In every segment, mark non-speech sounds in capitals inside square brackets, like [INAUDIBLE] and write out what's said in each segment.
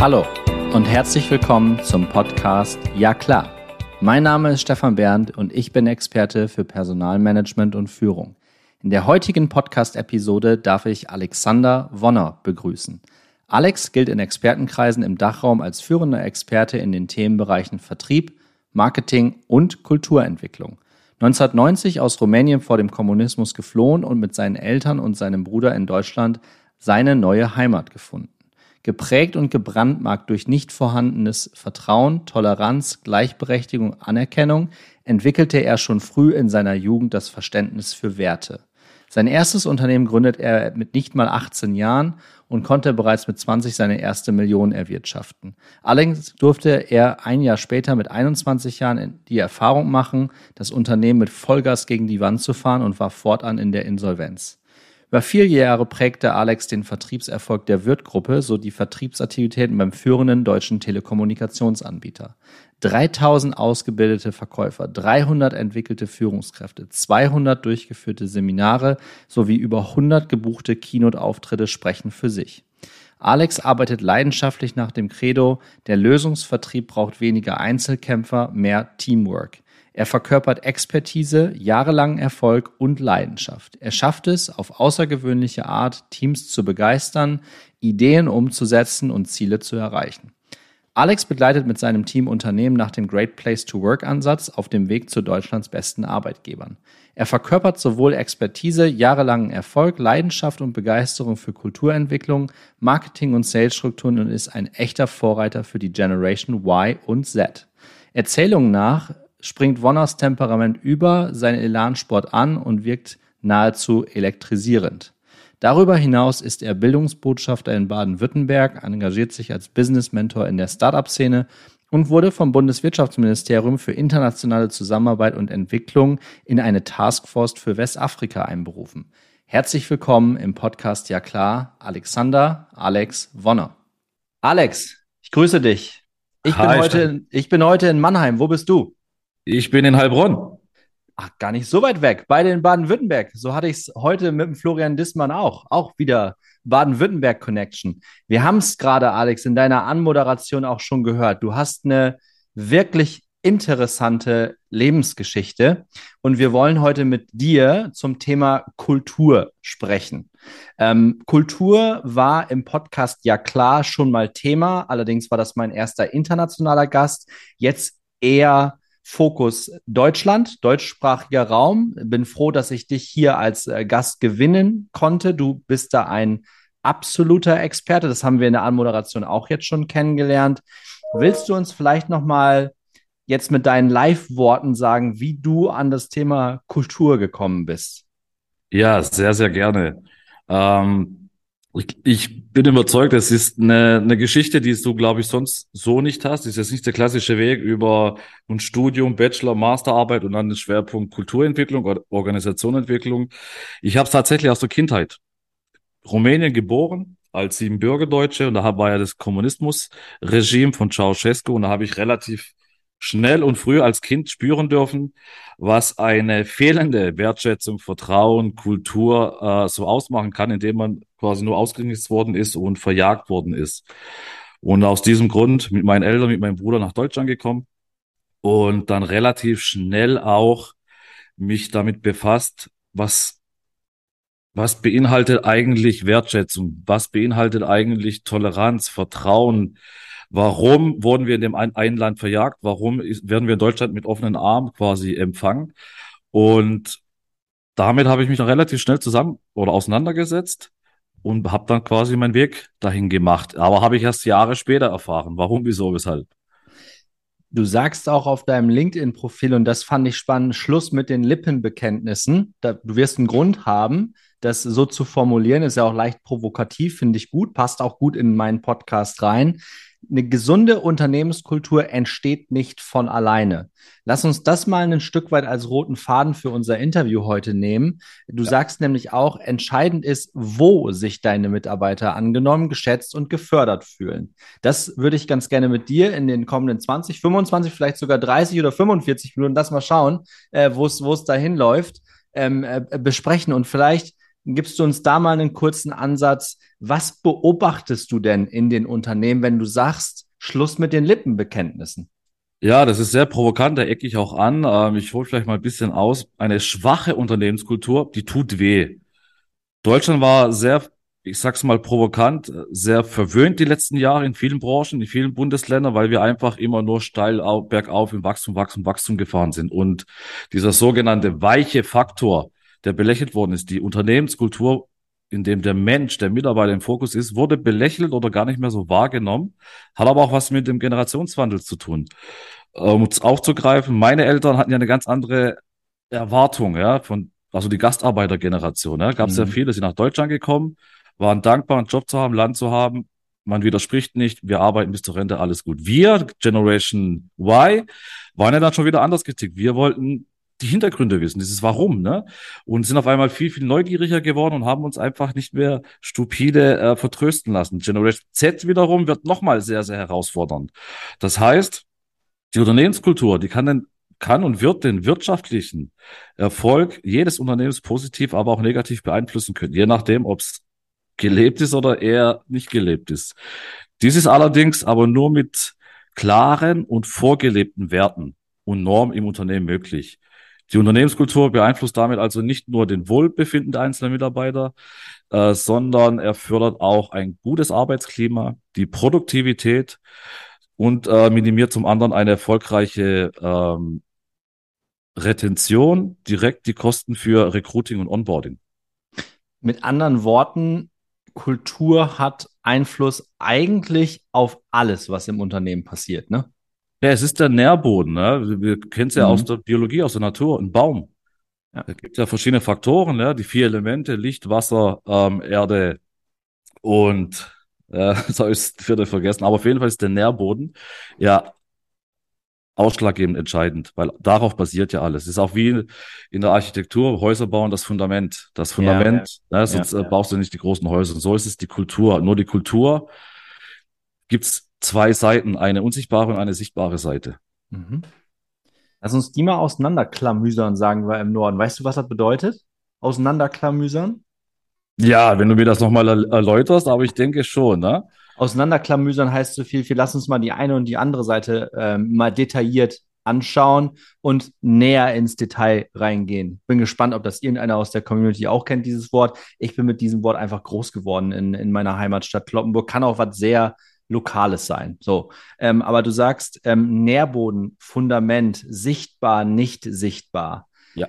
Hallo und herzlich willkommen zum Podcast Ja klar. Mein Name ist Stefan Berndt und ich bin Experte für Personalmanagement und Führung. In der heutigen Podcast-Episode darf ich Alexander Wonner begrüßen. Alex gilt in Expertenkreisen im Dachraum als führender Experte in den Themenbereichen Vertrieb, Marketing und Kulturentwicklung. 1990 aus Rumänien vor dem Kommunismus geflohen und mit seinen Eltern und seinem Bruder in Deutschland seine neue Heimat gefunden. Geprägt und gebrandmarkt durch nicht vorhandenes Vertrauen, Toleranz, Gleichberechtigung, Anerkennung, entwickelte er schon früh in seiner Jugend das Verständnis für Werte. Sein erstes Unternehmen gründet er mit nicht mal 18 Jahren und konnte bereits mit 20 seine erste Million erwirtschaften. Allerdings durfte er ein Jahr später mit 21 Jahren die Erfahrung machen, das Unternehmen mit Vollgas gegen die Wand zu fahren und war fortan in der Insolvenz. Über vier Jahre prägte Alex den Vertriebserfolg der Wirth-Gruppe sowie die Vertriebsaktivitäten beim führenden deutschen Telekommunikationsanbieter. 3000 ausgebildete Verkäufer, 300 entwickelte Führungskräfte, 200 durchgeführte Seminare sowie über 100 gebuchte Keynote-Auftritte sprechen für sich. Alex arbeitet leidenschaftlich nach dem Credo, der Lösungsvertrieb braucht weniger Einzelkämpfer, mehr Teamwork. Er verkörpert Expertise, jahrelangen Erfolg und Leidenschaft. Er schafft es, auf außergewöhnliche Art Teams zu begeistern, Ideen umzusetzen und Ziele zu erreichen. Alex begleitet mit seinem Team Unternehmen nach dem Great Place to Work Ansatz auf dem Weg zu Deutschlands besten Arbeitgebern. Er verkörpert sowohl Expertise, jahrelangen Erfolg, Leidenschaft und Begeisterung für Kulturentwicklung, Marketing und Salesstrukturen und ist ein echter Vorreiter für die Generation Y und Z. Erzählungen nach springt Wonners Temperament über seinen Elansport an und wirkt nahezu elektrisierend. Darüber hinaus ist er Bildungsbotschafter in Baden-Württemberg, engagiert sich als Business Mentor in der Startup-Szene und wurde vom Bundeswirtschaftsministerium für internationale Zusammenarbeit und Entwicklung in eine Taskforce für Westafrika einberufen. Herzlich willkommen im Podcast Ja klar, Alexander Alex Wonner. Alex, ich grüße dich. Ich, Hi, bin heute, ich bin heute in Mannheim. Wo bist du? Ich bin in Heilbronn. Ach, gar nicht so weit weg. Beide in Baden-Württemberg. So hatte ich es heute mit dem Florian Dissmann auch. Auch wieder Baden-Württemberg-Connection. Wir haben es gerade, Alex, in deiner Anmoderation auch schon gehört. Du hast eine wirklich interessante Lebensgeschichte und wir wollen heute mit dir zum Thema Kultur sprechen. Ähm, Kultur war im Podcast ja klar schon mal Thema, allerdings war das mein erster internationaler Gast. Jetzt eher Fokus Deutschland, deutschsprachiger Raum. Bin froh, dass ich dich hier als äh, Gast gewinnen konnte. Du bist da ein absoluter Experte. Das haben wir in der Anmoderation auch jetzt schon kennengelernt. Willst du uns vielleicht noch mal jetzt mit deinen Live-Worten sagen, wie du an das Thema Kultur gekommen bist? Ja, sehr, sehr gerne. Ähm, ich, ich bin überzeugt, es ist eine, eine Geschichte, die du, glaube ich, sonst so nicht hast. Das ist jetzt nicht der klassische Weg über ein Studium, Bachelor, Masterarbeit und dann den Schwerpunkt Kulturentwicklung oder Organisationentwicklung. Ich habe es tatsächlich aus der Kindheit. Rumänien geboren, als sieben Bürgerdeutsche und da war ja das Kommunismusregime von Ceausescu und da habe ich relativ schnell und früh als Kind spüren dürfen, was eine fehlende Wertschätzung, Vertrauen, Kultur äh, so ausmachen kann, indem man quasi nur ausgegrenzt worden ist und verjagt worden ist. Und aus diesem Grund mit meinen Eltern, mit meinem Bruder nach Deutschland gekommen und dann relativ schnell auch mich damit befasst, was was beinhaltet eigentlich Wertschätzung? Was beinhaltet eigentlich Toleranz, Vertrauen, Warum wurden wir in dem einen Land verjagt? Warum ist, werden wir in Deutschland mit offenen Armen quasi empfangen? Und damit habe ich mich dann relativ schnell zusammen oder auseinandergesetzt und habe dann quasi meinen Weg dahin gemacht. Aber habe ich erst Jahre später erfahren. Warum, wieso, weshalb? Du sagst auch auf deinem LinkedIn-Profil, und das fand ich spannend, Schluss mit den Lippenbekenntnissen. Da, du wirst einen Grund haben, das so zu formulieren. Ist ja auch leicht provokativ, finde ich gut, passt auch gut in meinen Podcast rein eine gesunde Unternehmenskultur entsteht nicht von alleine. Lass uns das mal ein Stück weit als roten Faden für unser Interview heute nehmen. Du ja. sagst nämlich auch, entscheidend ist, wo sich deine Mitarbeiter angenommen, geschätzt und gefördert fühlen. Das würde ich ganz gerne mit dir in den kommenden 20, 25, vielleicht sogar 30 oder 45 Minuten, das mal schauen, äh, wo es dahin läuft, ähm, äh, besprechen und vielleicht gibst du uns da mal einen kurzen Ansatz. Was beobachtest du denn in den Unternehmen, wenn du sagst, Schluss mit den Lippenbekenntnissen? Ja, das ist sehr provokant, da ecke ich auch an. Ähm, ich hole vielleicht mal ein bisschen aus. Eine schwache Unternehmenskultur, die tut weh. Deutschland war sehr, ich sag's mal provokant, sehr verwöhnt die letzten Jahre in vielen Branchen, in vielen Bundesländern, weil wir einfach immer nur steil bergauf im Wachstum, Wachstum, Wachstum gefahren sind. Und dieser sogenannte weiche Faktor, der belächelt worden ist, die Unternehmenskultur in dem der Mensch, der Mitarbeiter im Fokus ist, wurde belächelt oder gar nicht mehr so wahrgenommen, hat aber auch was mit dem Generationswandel zu tun. Um es aufzugreifen, meine Eltern hatten ja eine ganz andere Erwartung, ja, von, also die Gastarbeitergeneration, ja, gab es mhm. ja viele, die sind nach Deutschland gekommen, waren dankbar, einen Job zu haben, Land zu haben, man widerspricht nicht, wir arbeiten bis zur Rente, alles gut. Wir, Generation Y, waren ja dann schon wieder anders getickt. Wir wollten die Hintergründe wissen, dieses Warum, ne? Und sind auf einmal viel, viel neugieriger geworden und haben uns einfach nicht mehr stupide äh, vertrösten lassen. Generation Z wiederum wird nochmal sehr, sehr herausfordernd. Das heißt, die Unternehmenskultur, die kann den kann und wird den wirtschaftlichen Erfolg jedes Unternehmens positiv, aber auch negativ beeinflussen können, je nachdem, ob es gelebt ist oder eher nicht gelebt ist. Dies ist allerdings aber nur mit klaren und vorgelebten Werten und Normen im Unternehmen möglich. Die Unternehmenskultur beeinflusst damit also nicht nur den Wohlbefinden der einzelnen Mitarbeiter, äh, sondern er fördert auch ein gutes Arbeitsklima, die Produktivität und äh, minimiert zum anderen eine erfolgreiche ähm, Retention, direkt die Kosten für Recruiting und Onboarding. Mit anderen Worten, Kultur hat Einfluss eigentlich auf alles, was im Unternehmen passiert, ne? Ja, es ist der Nährboden. Ne? Wir kennen es ja mhm. aus der Biologie, aus der Natur, ein Baum. Ja. Da gibt ja verschiedene Faktoren, ne? die vier Elemente, Licht, Wasser, ähm, Erde und äh, so [LAUGHS] ist das vierte vergessen. Aber auf jeden Fall ist der Nährboden ja ausschlaggebend entscheidend, weil darauf basiert ja alles. Es ist auch wie in der Architektur, Häuser bauen, das Fundament. Das Fundament, ja, ja. Ne, sonst ja, äh, baust du nicht die großen Häuser. Und so ist es die Kultur. Nur die Kultur gibt's zwei Seiten, eine unsichtbare und eine sichtbare Seite. Mhm. Lass uns die mal auseinanderklamüsern, sagen wir im Norden. Weißt du, was das bedeutet? Auseinanderklamüsern? Ja, wenn du mir das nochmal erläuterst, aber ich denke schon, ne? Auseinanderklamüsern heißt so viel, viel, lass uns mal die eine und die andere Seite ähm, mal detailliert anschauen und näher ins Detail reingehen. Bin gespannt, ob das irgendeiner aus der Community auch kennt, dieses Wort. Ich bin mit diesem Wort einfach groß geworden in, in meiner Heimatstadt Kloppenburg. Kann auch was sehr Lokales sein. So, ähm, aber du sagst ähm, Nährboden, Fundament, sichtbar, nicht sichtbar. Ja.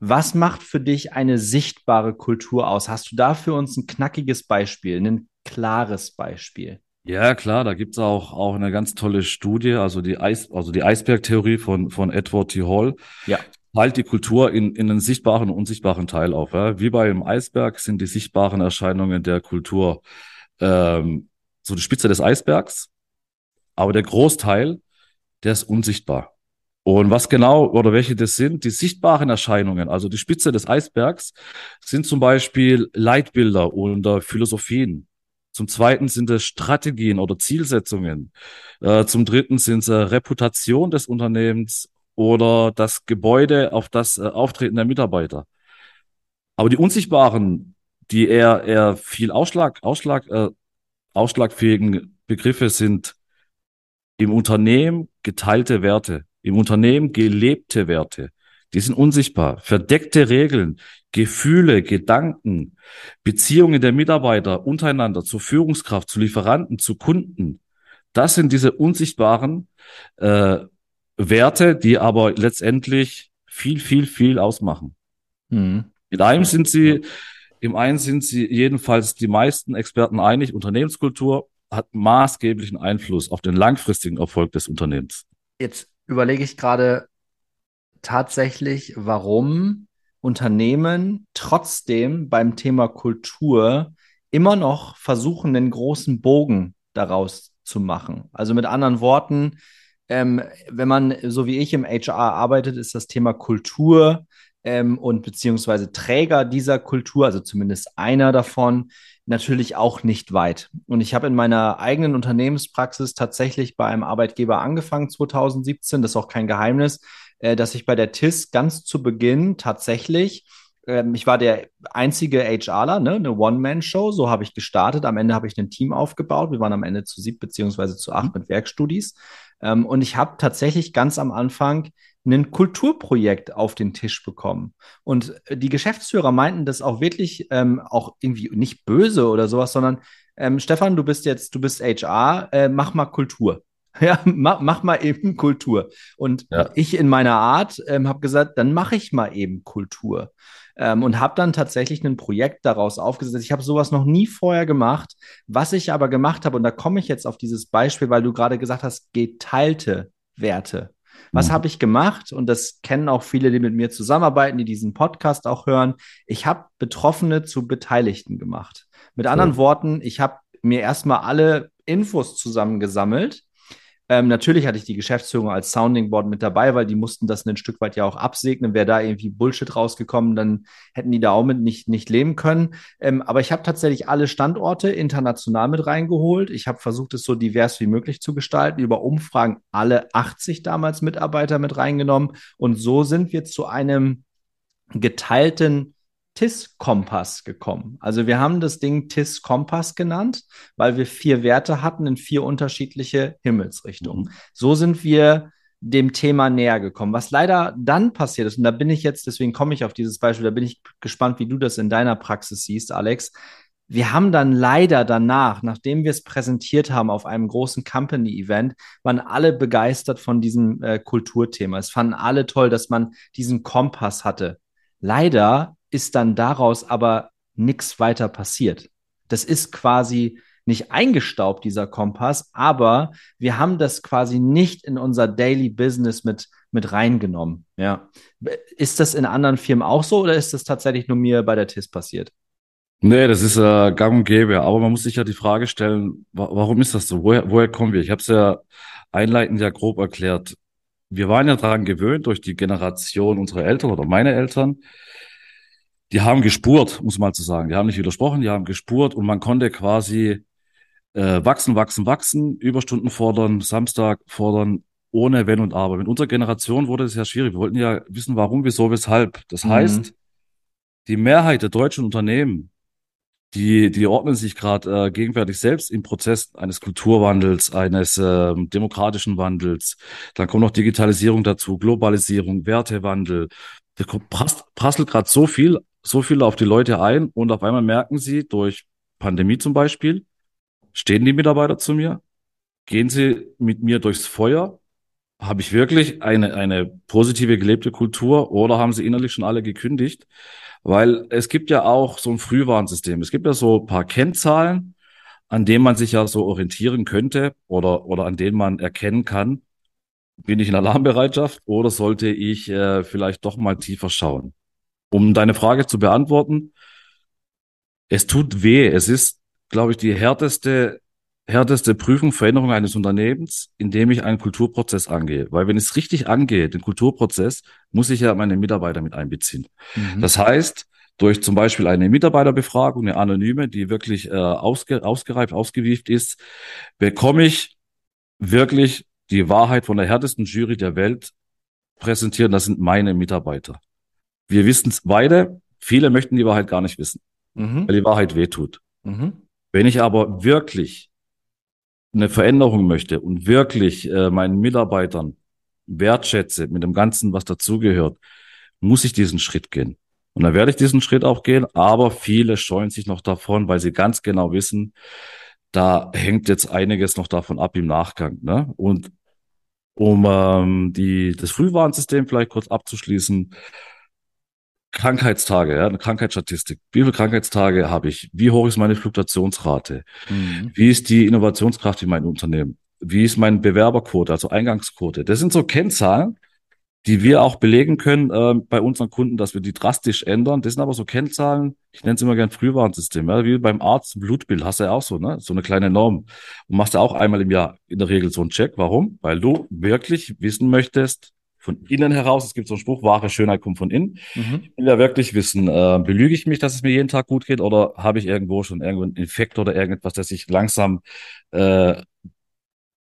Was macht für dich eine sichtbare Kultur aus? Hast du da für uns ein knackiges Beispiel, ein klares Beispiel? Ja, klar, da gibt's auch, auch eine ganz tolle Studie, also die Eis, also die Eisbergtheorie von, von Edward T. Hall. Ja. Teilt die Kultur in, in einen sichtbaren und unsichtbaren Teil auf. Ja? Wie bei einem Eisberg sind die sichtbaren Erscheinungen der Kultur ähm, so die Spitze des Eisbergs, aber der Großteil, der ist unsichtbar. Und was genau oder welche das sind, die sichtbaren Erscheinungen, also die Spitze des Eisbergs, sind zum Beispiel Leitbilder oder Philosophien. Zum zweiten sind es Strategien oder Zielsetzungen. Äh, zum dritten sind es äh, Reputation des Unternehmens oder das Gebäude auf das äh, Auftreten der Mitarbeiter. Aber die unsichtbaren, die eher, eher viel Ausschlag, Ausschlag ausschlagfähigen Begriffe sind im Unternehmen geteilte Werte, im Unternehmen gelebte Werte. Die sind unsichtbar. Verdeckte Regeln, Gefühle, Gedanken, Beziehungen der Mitarbeiter untereinander, zur Führungskraft, zu Lieferanten, zu Kunden. Das sind diese unsichtbaren äh, Werte, die aber letztendlich viel, viel, viel ausmachen. Mhm. In einem sind sie im einen sind sie jedenfalls die meisten Experten einig, Unternehmenskultur hat maßgeblichen Einfluss auf den langfristigen Erfolg des Unternehmens. Jetzt überlege ich gerade tatsächlich, warum Unternehmen trotzdem beim Thema Kultur immer noch versuchen, einen großen Bogen daraus zu machen. Also mit anderen Worten, ähm, wenn man so wie ich im HR arbeitet, ist das Thema Kultur ähm, und beziehungsweise Träger dieser Kultur, also zumindest einer davon, natürlich auch nicht weit. Und ich habe in meiner eigenen Unternehmenspraxis tatsächlich bei einem Arbeitgeber angefangen 2017. Das ist auch kein Geheimnis, äh, dass ich bei der TIS ganz zu Beginn tatsächlich ähm, ich war der einzige HRler, ne, eine One-Man-Show, so habe ich gestartet. Am Ende habe ich ein Team aufgebaut. Wir waren am Ende zu sieben beziehungsweise zu acht mhm. mit Werkstudis. Ähm, und ich habe tatsächlich ganz am Anfang ein Kulturprojekt auf den Tisch bekommen. Und äh, die Geschäftsführer meinten das auch wirklich ähm, auch irgendwie nicht böse oder sowas, sondern ähm, Stefan, du bist jetzt, du bist HR, äh, mach mal Kultur. [LAUGHS] Ja, mach, mach mal eben Kultur. Und ja. ich in meiner Art ähm, habe gesagt, dann mache ich mal eben Kultur. Ähm, und habe dann tatsächlich ein Projekt daraus aufgesetzt. Ich habe sowas noch nie vorher gemacht. Was ich aber gemacht habe, und da komme ich jetzt auf dieses Beispiel, weil du gerade gesagt hast, geteilte Werte. Was mhm. habe ich gemacht? Und das kennen auch viele, die mit mir zusammenarbeiten, die diesen Podcast auch hören. Ich habe Betroffene zu Beteiligten gemacht. Mit anderen cool. Worten, ich habe mir erstmal alle Infos zusammengesammelt ähm, natürlich hatte ich die Geschäftsführung als Sounding Board mit dabei, weil die mussten das ein Stück weit ja auch absegnen. Wäre da irgendwie Bullshit rausgekommen, dann hätten die da auch mit nicht, nicht leben können. Ähm, aber ich habe tatsächlich alle Standorte international mit reingeholt. Ich habe versucht, es so divers wie möglich zu gestalten. Über Umfragen alle 80 damals Mitarbeiter mit reingenommen. Und so sind wir zu einem geteilten TIS-Kompass gekommen. Also wir haben das Ding TIS-Kompass genannt, weil wir vier Werte hatten in vier unterschiedliche Himmelsrichtungen. Mhm. So sind wir dem Thema näher gekommen. Was leider dann passiert ist, und da bin ich jetzt, deswegen komme ich auf dieses Beispiel, da bin ich gespannt, wie du das in deiner Praxis siehst, Alex. Wir haben dann leider danach, nachdem wir es präsentiert haben auf einem großen Company-Event, waren alle begeistert von diesem äh, Kulturthema. Es fanden alle toll, dass man diesen Kompass hatte. Leider ist dann daraus aber nichts weiter passiert. Das ist quasi nicht eingestaubt, dieser Kompass, aber wir haben das quasi nicht in unser Daily Business mit, mit reingenommen. Ja. Ist das in anderen Firmen auch so oder ist das tatsächlich nur mir bei der TIS passiert? Nee, das ist äh, gang und gäbe. Aber man muss sich ja die Frage stellen, warum ist das so? Woher, woher kommen wir? Ich habe es ja einleitend ja grob erklärt. Wir waren ja daran gewöhnt durch die Generation unserer Eltern oder meine Eltern, die haben gespurt, muss man mal zu sagen. Die haben nicht widersprochen, die haben gespurt und man konnte quasi äh, wachsen, wachsen, wachsen, Überstunden fordern, Samstag fordern, ohne Wenn und Aber. Mit unserer Generation wurde es ja schwierig. Wir wollten ja wissen, warum, wieso, weshalb. Das mhm. heißt, die Mehrheit der deutschen Unternehmen, die, die ordnen sich gerade äh, gegenwärtig selbst im Prozess eines Kulturwandels, eines äh, demokratischen Wandels. Dann kommt noch Digitalisierung dazu, Globalisierung, Wertewandel. Da prasselt gerade so viel so viel auf die Leute ein und auf einmal merken sie durch Pandemie zum Beispiel, stehen die Mitarbeiter zu mir, gehen sie mit mir durchs Feuer, habe ich wirklich eine, eine positive gelebte Kultur oder haben sie innerlich schon alle gekündigt? Weil es gibt ja auch so ein Frühwarnsystem. Es gibt ja so ein paar Kennzahlen, an denen man sich ja so orientieren könnte oder, oder an denen man erkennen kann, bin ich in Alarmbereitschaft oder sollte ich äh, vielleicht doch mal tiefer schauen? Um deine Frage zu beantworten, es tut weh. Es ist, glaube ich, die härteste, härteste Prüfung, Veränderung eines Unternehmens, indem ich einen Kulturprozess angehe. Weil wenn es richtig angeht, den Kulturprozess, muss ich ja meine Mitarbeiter mit einbeziehen. Mhm. Das heißt, durch zum Beispiel eine Mitarbeiterbefragung, eine anonyme, die wirklich äh, ausge, ausgereift, ausgewieft ist, bekomme ich wirklich die Wahrheit von der härtesten Jury der Welt präsentieren. Das sind meine Mitarbeiter wir wissen es beide, viele möchten die Wahrheit gar nicht wissen, mhm. weil die Wahrheit wehtut. Mhm. Wenn ich aber wirklich eine Veränderung möchte und wirklich äh, meinen Mitarbeitern wertschätze mit dem Ganzen, was dazugehört, muss ich diesen Schritt gehen. Und dann werde ich diesen Schritt auch gehen, aber viele scheuen sich noch davon, weil sie ganz genau wissen, da hängt jetzt einiges noch davon ab im Nachgang. Ne? Und um ähm, die, das Frühwarnsystem vielleicht kurz abzuschließen, Krankheitstage, ja, eine Krankheitsstatistik. Wie viele Krankheitstage habe ich? Wie hoch ist meine Fluktuationsrate? Mhm. Wie ist die Innovationskraft in meinem Unternehmen? Wie ist mein Bewerberquote, also Eingangsquote? Das sind so Kennzahlen, die wir auch belegen können äh, bei unseren Kunden, dass wir die drastisch ändern. Das sind aber so Kennzahlen, ich nenne es immer gern Frühwarnsystem, ja, wie beim Arzt Blutbild, hast du ja auch so, ne? So eine kleine Norm. Und machst ja auch einmal im Jahr in der Regel so einen Check. Warum? Weil du wirklich wissen möchtest, von innen heraus. Es gibt so einen Spruch, wahre Schönheit kommt von innen. Mhm. Ich will ja wirklich wissen, äh, belüge ich mich, dass es mir jeden Tag gut geht oder habe ich irgendwo schon irgendwo einen Infekt oder irgendetwas, das sich langsam äh,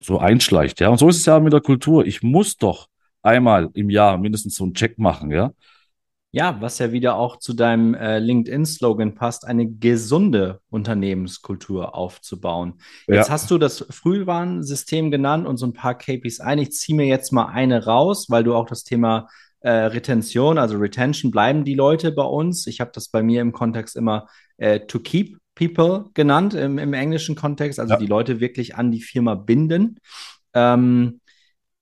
so einschleicht. Ja, und so ist es ja mit der Kultur. Ich muss doch einmal im Jahr mindestens so einen Check machen, ja. Ja, was ja wieder auch zu deinem äh, LinkedIn-Slogan passt, eine gesunde Unternehmenskultur aufzubauen. Jetzt Ja, hast du das Frühwarnsystem genannt und so ein paar KPIs ein. Ich ziehe mir jetzt mal eine raus, weil du auch das Thema äh, Retention, also Retention, bleiben die Leute bei uns. Ich habe das bei mir im Kontext immer äh, to keep people genannt, im, im englischen Kontext, also die ja. Leute wirklich an die Firma binden. Ähm,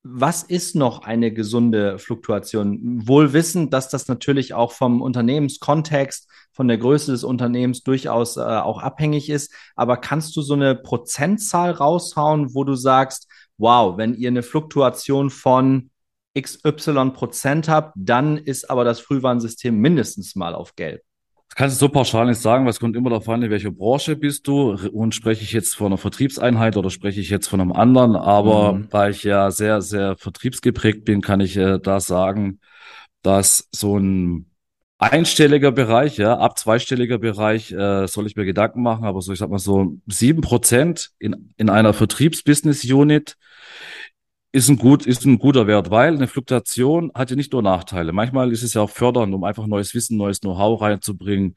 was ist noch eine gesunde Fluktuation? Wohl wissend, dass das natürlich auch vom Unternehmenskontext, von der Größe des Unternehmens durchaus äh, auch abhängig ist. Aber kannst du so eine Prozentzahl raushauen, wo du sagst, wow, wenn ihr eine Fluktuation von XY Prozent habt, dann ist aber das Frühwarnsystem mindestens mal auf Gelb. Das kannst du so pauschal nicht sagen, weil es kommt immer darauf an, in welcher Branche bist du und spreche ich jetzt von einer Vertriebseinheit oder spreche ich jetzt von einem anderen. Aber Mhm. da ich ja sehr, sehr vertriebsgeprägt bin, kann ich äh, da sagen, dass so ein einstelliger Bereich, ja, ab zweistelliger Bereich äh, soll ich mir Gedanken machen, aber so, ich sag mal so sieben Prozent in, in einer Vertriebsbusiness-Unit ist ein gut, ist ein guter Wert, weil eine Fluktuation hat ja nicht nur Nachteile. Manchmal ist es ja auch fördernd, um einfach neues Wissen, neues Know-how reinzubringen.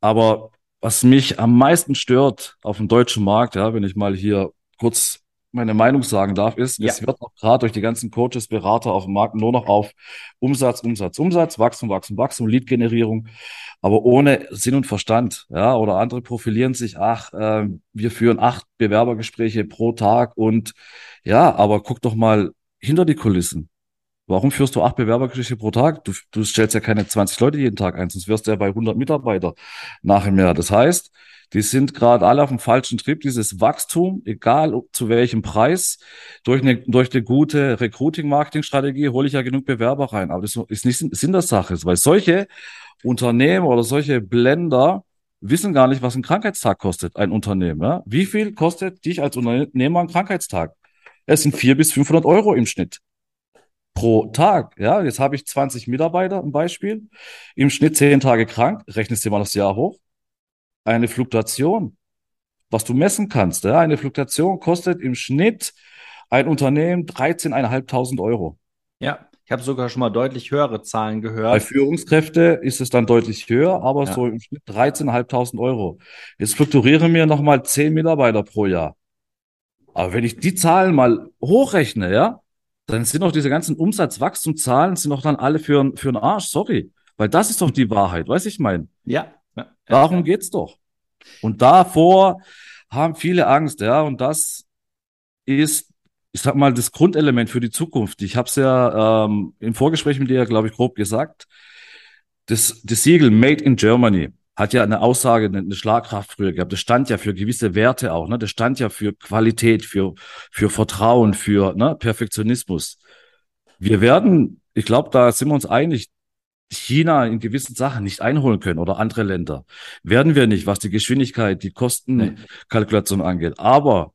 Aber was mich am meisten stört auf dem deutschen Markt, ja, wenn ich mal hier kurz meine Meinung sagen darf, ist, Ja, es wird auch gerade durch die ganzen Coaches, Berater auf dem Markt nur noch auf Umsatz, Umsatz, Umsatz, Wachstum, Wachstum, Wachstum, Lead-Generierung, aber ohne Sinn und Verstand, ja, oder andere profilieren sich, ach, äh, wir führen acht Bewerbergespräche pro Tag und ja, aber guck doch mal hinter die Kulissen. Warum führst du acht Bewerbergespräche pro Tag? Du, du stellst ja keine 20 Leute jeden Tag ein, sonst wirst du ja bei 100 Mitarbeiter nachher mehr. Das heißt, die sind gerade alle auf dem falschen Trip. Dieses Wachstum, egal zu welchem Preis, durch eine, durch eine gute Recruiting-Marketing-Strategie hole ich ja genug Bewerber rein. Aber das ist nicht Sinn der Sache, weil solche Unternehmen oder solche Blender wissen gar nicht, was ein Krankheitstag kostet, ein Unternehmen. Ja? Wie viel kostet dich als Unternehmer ein Krankheitstag? Es sind 400 bis 500 Euro im Schnitt pro Tag. Ja, jetzt habe ich 20 Mitarbeiter, ein Beispiel. Im Schnitt 10 Tage krank. Rechnest dir mal das Jahr hoch. Eine Fluktuation, was du messen kannst. Ja, eine Fluktuation kostet im Schnitt ein Unternehmen 13.500 Euro. ja. Ich habe sogar schon mal deutlich höhere Zahlen Bei gehört. Führungskräfte ist es dann deutlich höher, aber Ja. so im Schnitt 13.500 Euro. Jetzt fluktuieren mir nochmal 10 Mitarbeiter pro Jahr. Aber wenn ich die Zahlen mal hochrechne, ja, dann sind doch diese ganzen Umsatzwachstumszahlen sind doch dann alle für, n- für einen Arsch, sorry. Weil das ist doch die Wahrheit, weiß ich mein. Ja, ja, ja. Darum geht's doch. Und davor haben viele Angst, ja, und das ist, ich sag mal, das Grundelement für die Zukunft. Ich habe es ja ähm, im Vorgespräch mit dir, glaube ich, grob gesagt. Das, das Siegel Made in Germany hat ja eine Aussage, eine, Schlagkraft früher gehabt. Das stand ja für gewisse Werte auch, ne? Das stand ja für Qualität, für, für Vertrauen, für ne, Perfektionismus. Wir werden, ich glaube, da sind wir uns einig, China in gewissen Sachen nicht einholen können oder andere Länder. Werden wir nicht, was die Geschwindigkeit, die. Kostenkalkulation angeht. Aber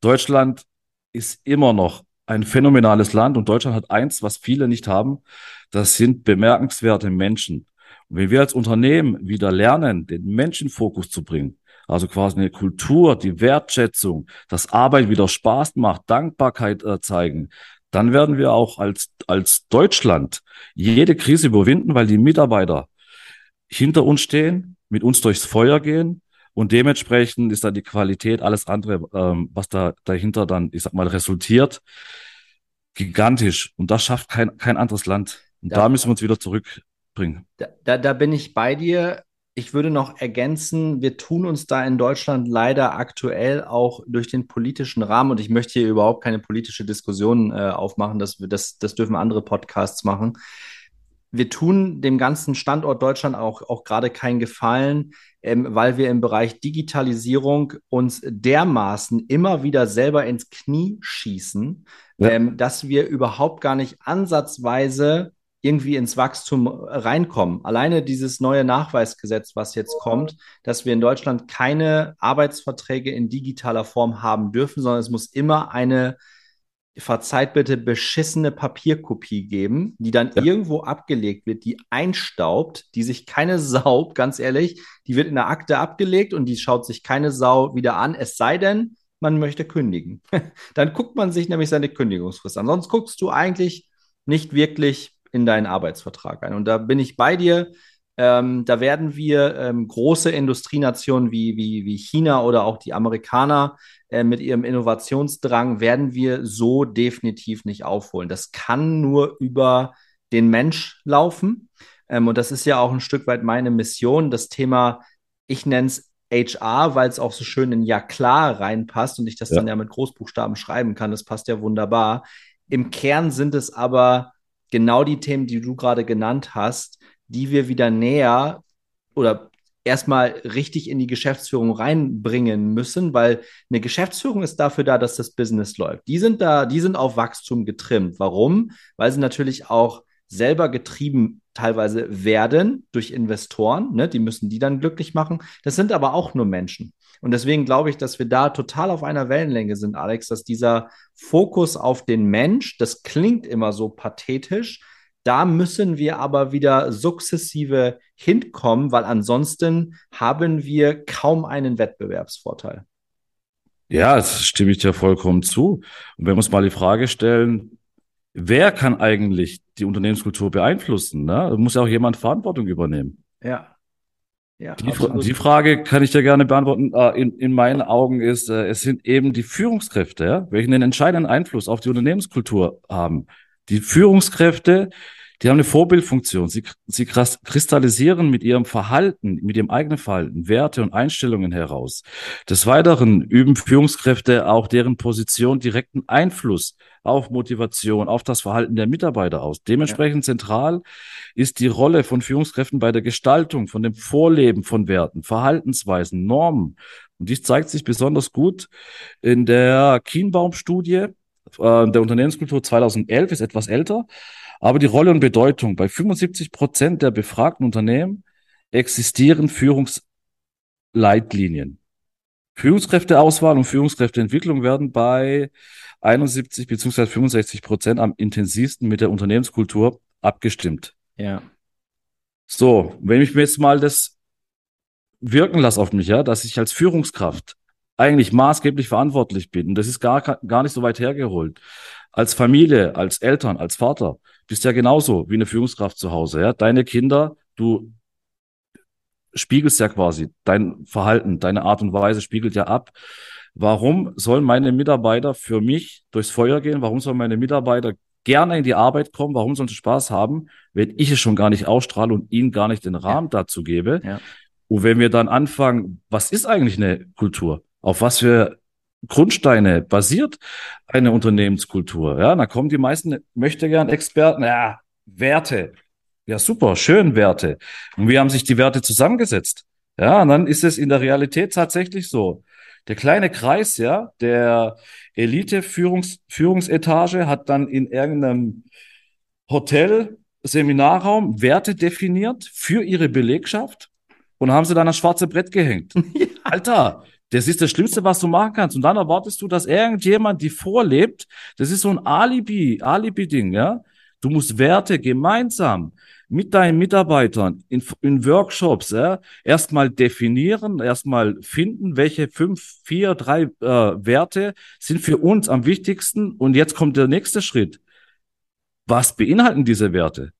Deutschland ist immer noch ein phänomenales Land und Deutschland hat eins, was viele nicht haben. Das sind bemerkenswerte Menschen. Wenn wir als Unternehmen wieder lernen, den Menschenfokus zu bringen, also quasi eine Kultur, die Wertschätzung, dass Arbeit wieder Spaß macht, Dankbarkeit äh, zeigen, dann werden wir auch als, als Deutschland jede Krise überwinden, weil die Mitarbeiter hinter uns stehen, mit uns durchs Feuer gehen und dementsprechend ist dann die Qualität, alles andere, ähm, was da dahinter dann, ich sag mal, resultiert, gigantisch. Und das schafft kein, kein anderes Land. Und Da, da müssen wir uns wieder zurückbringen. da, da, da bin ich bei dir. Ich würde noch ergänzen, wir tun uns da in Deutschland leider aktuell auch durch den politischen Rahmen, und ich möchte hier überhaupt keine politische Diskussion äh, aufmachen, das, das, das dürfen andere Podcasts machen. Wir tun dem ganzen Standort Deutschland auch, auch gerade keinen Gefallen, ähm, weil wir im Bereich Digitalisierung uns dermaßen immer wieder selber ins Knie schießen, Ja, ähm, dass wir überhaupt gar nicht ansatzweise irgendwie ins Wachstum reinkommen. Alleine dieses neue Nachweisgesetz, was jetzt kommt, dass wir in Deutschland keine Arbeitsverträge in digitaler Form haben dürfen, sondern es muss immer eine, verzeiht bitte, beschissene Papierkopie geben, die dann ja, irgendwo abgelegt wird, die einstaubt, die sich keine [LAUGHS] Sau, ganz ehrlich, die wird in der Akte abgelegt und die schaut sich keine Sau wieder an, es sei denn, man möchte kündigen. [LAUGHS] Dann guckt man sich nämlich seine Kündigungsfrist an. Sonst guckst du eigentlich nicht wirklich in deinen Arbeitsvertrag ein. Und da bin ich bei dir. Ähm, da werden wir ähm, große Industrienationen wie, wie, wie China oder auch die Amerikaner äh, mit ihrem Innovationsdrang, werden wir so definitiv nicht aufholen. Das kann nur über den Mensch laufen. Ähm, und das ist ja auch ein Stück weit meine Mission, das Thema, ich nenne es HR, weil es auch so schön in Ja klar reinpasst und ich das ja. dann ja mit Großbuchstaben schreiben kann. Das passt ja wunderbar. Im Kern sind es aber genau die Themen, die du gerade genannt hast, die wir wieder näher oder erstmal richtig in die Geschäftsführung reinbringen müssen, weil eine Geschäftsführung ist dafür da, dass das Business läuft. Die sind da, die sind auf Wachstum getrimmt. Warum? Weil sie natürlich auch selber getrieben teilweise werden durch Investoren. Ne? Die müssen die dann glücklich machen. Das sind aber auch nur Menschen. Und deswegen glaube ich, dass wir da total auf einer Wellenlänge sind, Alex, dass dieser Fokus auf den Mensch, das klingt immer so pathetisch, da müssen wir aber wieder sukzessive hinkommen, weil ansonsten haben wir kaum einen Wettbewerbsvorteil. Ja, das stimme ich dir vollkommen zu. Und wir uns mal die Frage stellen, wer kann eigentlich die Unternehmenskultur beeinflussen? Ne? Da muss ja auch jemand Verantwortung übernehmen. Ja. Ja, die, die, Frage kann ich dir gerne beantworten. Äh, in, in meinen Augen ist, äh, es sind eben die Führungskräfte, ja, welche einen entscheidenden Einfluss auf die Unternehmenskultur haben. Die Führungskräfte, die haben eine Vorbildfunktion. Sie, sie kristallisieren mit ihrem Verhalten, mit ihrem eigenen Verhalten Werte und Einstellungen heraus. Des Weiteren üben Führungskräfte auch deren Position direkten Einfluss auf Motivation, auf das Verhalten der Mitarbeiter aus. Dementsprechend ja. zentral ist die Rolle von Führungskräften bei der Gestaltung, von dem Vorleben von Werten, Verhaltensweisen, Normen. Und dies zeigt sich besonders gut in der Kienbaum-Studie äh, der Unternehmenskultur 2011, ist etwas älter. Aber die Rolle und Bedeutung bei 75 Prozent der befragten Unternehmen existieren Führungsleitlinien. Führungskräfteauswahl und Führungskräfteentwicklung werden bei 71 beziehungsweise 65 Prozent am intensivsten mit der Unternehmenskultur abgestimmt. Ja. So, wenn ich mir jetzt mal das wirken lasse auf mich, ja, dass ich als Führungskraft eigentlich maßgeblich verantwortlich bin, und das ist gar, gar nicht so weit hergeholt, als Familie, als Eltern, als Vater, bist ja genauso wie eine Führungskraft zu Hause. Ja? Deine Kinder, du spiegelst ja quasi dein Verhalten, deine Art und Weise spiegelt ja ab. Warum sollen meine Mitarbeiter für mich durchs Feuer gehen? Warum sollen meine Mitarbeiter gerne in die Arbeit kommen? Warum sollen sie Spaß haben, wenn ich es schon gar nicht ausstrahle und ihnen gar nicht den Rahmen ja. dazu gebe? Ja. Und wenn wir dann anfangen, was ist eigentlich eine Kultur? Auf was für Grundsteine basiert eine Unternehmenskultur. Ja, da kommen die meisten möchte gern Experten, ja, Werte. Ja, super, schön Werte. Und wie haben sich die Werte zusammengesetzt? Ja, und dann ist es in der Realität tatsächlich so. Der kleine Kreis, ja, der Elite-Führungs Führungsetage hat dann in irgendeinem Hotel, Seminarraum Werte definiert für ihre Belegschaft und haben sie dann das schwarze Brett gehängt. [LAUGHS] Alter, das ist das Schlimmste, was du machen kannst. Und dann erwartest du, dass irgendjemand die vorlebt. Das ist so ein Alibi, Alibi-Ding, ja. Du musst Werte gemeinsam mit deinen Mitarbeitern in, in Workshops ja, erstmal definieren, erstmal finden, welche fünf, vier, drei äh, Werte sind für uns am wichtigsten. Und jetzt kommt der nächste Schritt. Was beinhalten diese Werte?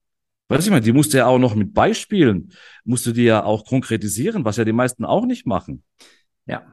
Weiß ich mal, die musst du ja auch noch mit Beispielen, musst du dir ja auch konkretisieren, was ja die meisten auch nicht machen. Ja,